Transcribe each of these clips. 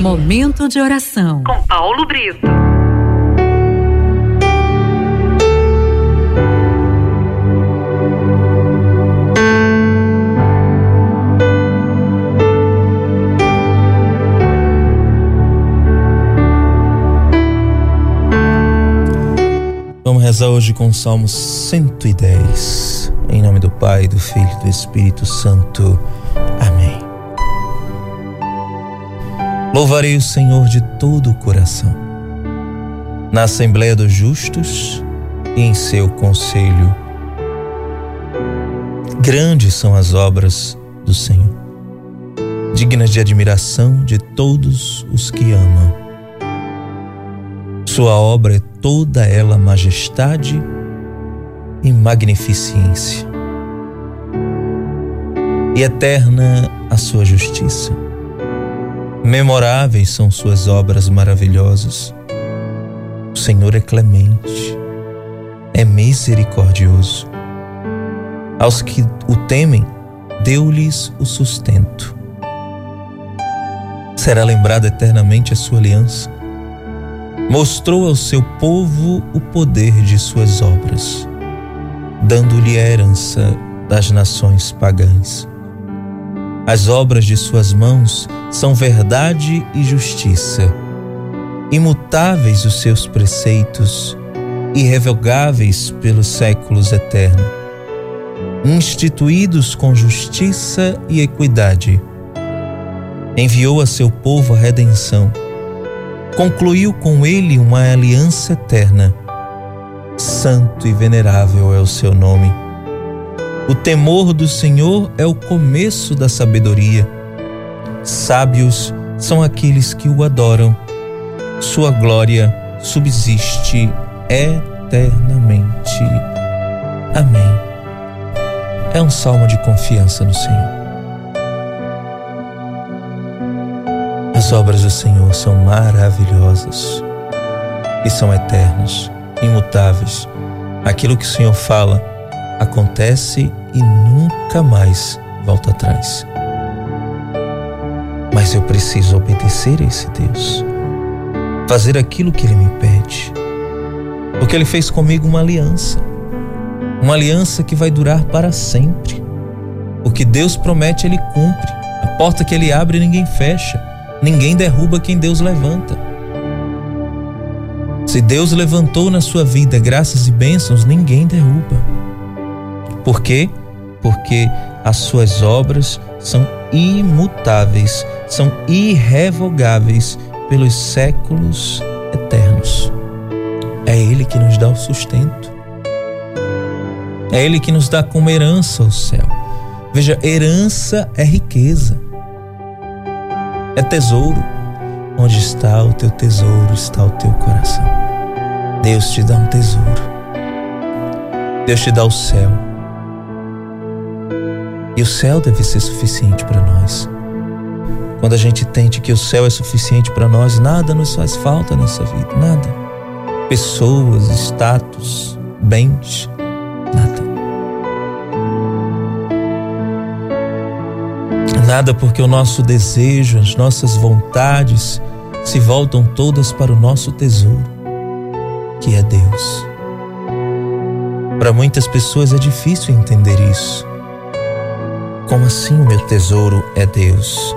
Momento de oração. Com Paulo Brito. Vamos rezar hoje com o Salmo 110. Em nome do Pai, do Filho e do Espírito Santo. Louvarei o Senhor de todo o coração. Na Assembleia dos Justos e em seu conselho. Grandes são as obras do Senhor, dignas de admiração de todos os que amam. Sua obra é toda ela majestade e magnificência. E eterna a sua justiça. Memoráveis são suas obras maravilhosas. O Senhor é clemente, é misericordioso. Aos que o temem, deu-lhes o sustento. Será lembrada eternamente a sua aliança. Mostrou ao seu povo o poder de suas obras, dando-lhe a herança das nações pagãs. As obras de suas mãos são verdade e justiça. Imutáveis os seus preceitos, irrevogáveis pelos séculos eternos. Instituídos com justiça e equidade. Enviou a seu povo a redenção. Concluiu com ele uma aliança eterna. Santo e venerável é o seu nome o temor do Senhor é o começo da sabedoria. Sábios são aqueles que o adoram. Sua glória subsiste eternamente. Amém. É um salmo de confiança no Senhor. As obras do Senhor são maravilhosas e são eternas, imutáveis. Aquilo que o Senhor fala acontece e nunca mais volta atrás. Mas eu preciso obedecer a esse Deus, fazer aquilo que Ele me pede, porque Ele fez comigo uma aliança, uma aliança que vai durar para sempre. O que Deus promete, Ele cumpre. A porta que Ele abre, ninguém fecha. Ninguém derruba quem Deus levanta. Se Deus levantou na sua vida graças e bênçãos, ninguém derruba. Por quê? Porque as suas obras são imutáveis, são irrevogáveis pelos séculos eternos. É Ele que nos dá o sustento. É Ele que nos dá como herança o céu. Veja, herança é riqueza, é tesouro. Onde está o teu tesouro, está o teu coração. Deus te dá um tesouro. Deus te dá o céu. E o céu deve ser suficiente para nós. Quando a gente entende que o céu é suficiente para nós, nada nos faz falta nessa vida, nada. Pessoas, status, bens, nada. Nada porque o nosso desejo, as nossas vontades se voltam todas para o nosso tesouro, que é Deus. Para muitas pessoas é difícil entender isso. Como assim o meu tesouro é Deus?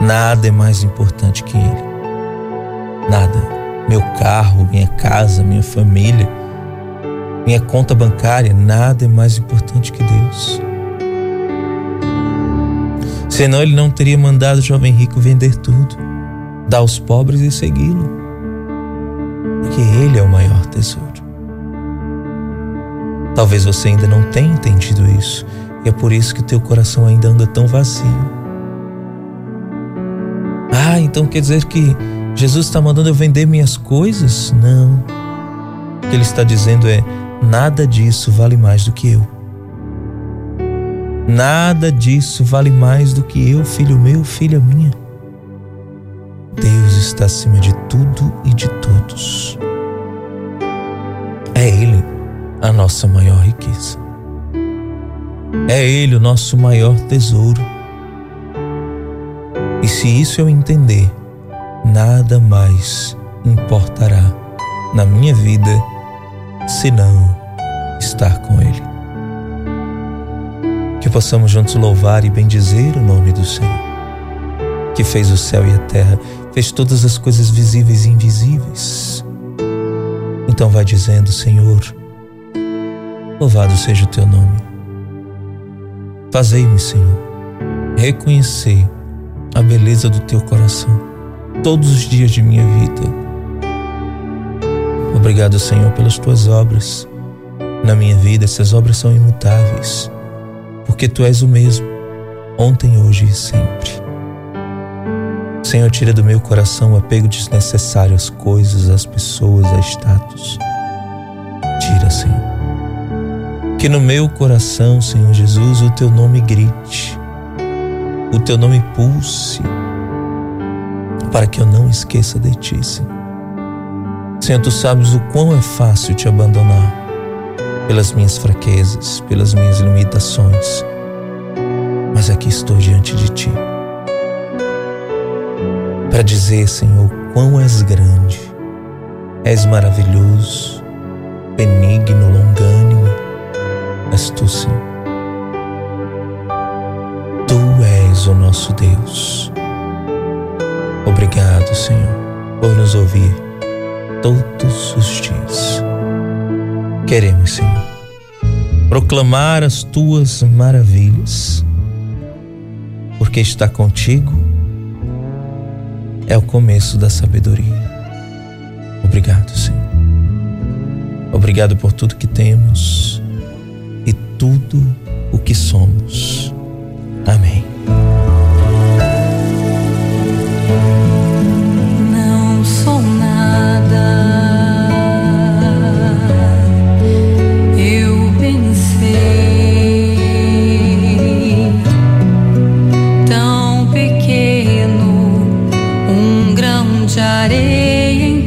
Nada é mais importante que Ele. Nada. Meu carro, minha casa, minha família, minha conta bancária, nada é mais importante que Deus. Senão Ele não teria mandado o jovem rico vender tudo, dar aos pobres e segui-lo. Porque Ele é o maior tesouro. Talvez você ainda não tenha entendido isso e é por isso que o teu coração ainda anda tão vazio. Ah, então quer dizer que Jesus está mandando eu vender minhas coisas? Não. O que ele está dizendo é: nada disso vale mais do que eu. Nada disso vale mais do que eu, filho meu, filha minha. Deus está acima de tudo e de todos. É Ele a nossa maior riqueza. É Ele o nosso maior tesouro. E se isso eu entender, nada mais importará na minha vida senão estar com Ele. Que possamos juntos louvar e bendizer o nome do Senhor, que fez o céu e a terra, fez todas as coisas visíveis e invisíveis. Então vai dizendo, Senhor, louvado seja o teu nome. Fazei-me, Senhor, reconhecer a beleza do teu coração todos os dias de minha vida. Obrigado, Senhor, pelas tuas obras na minha vida. Essas obras são imutáveis, porque tu és o mesmo, ontem, hoje e sempre. Senhor, tira do meu coração o apego desnecessário às coisas, às pessoas, a status. Tira, Senhor. Que no meu coração, Senhor Jesus, o teu nome grite, o teu nome pulse, para que eu não esqueça de ti, Senhor. Senhor, tu sabes o quão é fácil te abandonar pelas minhas fraquezas, pelas minhas limitações, mas aqui estou diante de ti para dizer, Senhor, quão és grande, és maravilhoso, benigno, longânimo, és tu, Senhor. Tu és o nosso Deus. Obrigado, Senhor, por nos ouvir todos os dias. Queremos, Senhor, proclamar as tuas maravilhas, porque está contigo é o começo da sabedoria. Obrigado, Senhor. Obrigado por tudo que temos tudo o que somos. Amém. Não sou nada. Eu pensei tão pequeno, um grão de areia.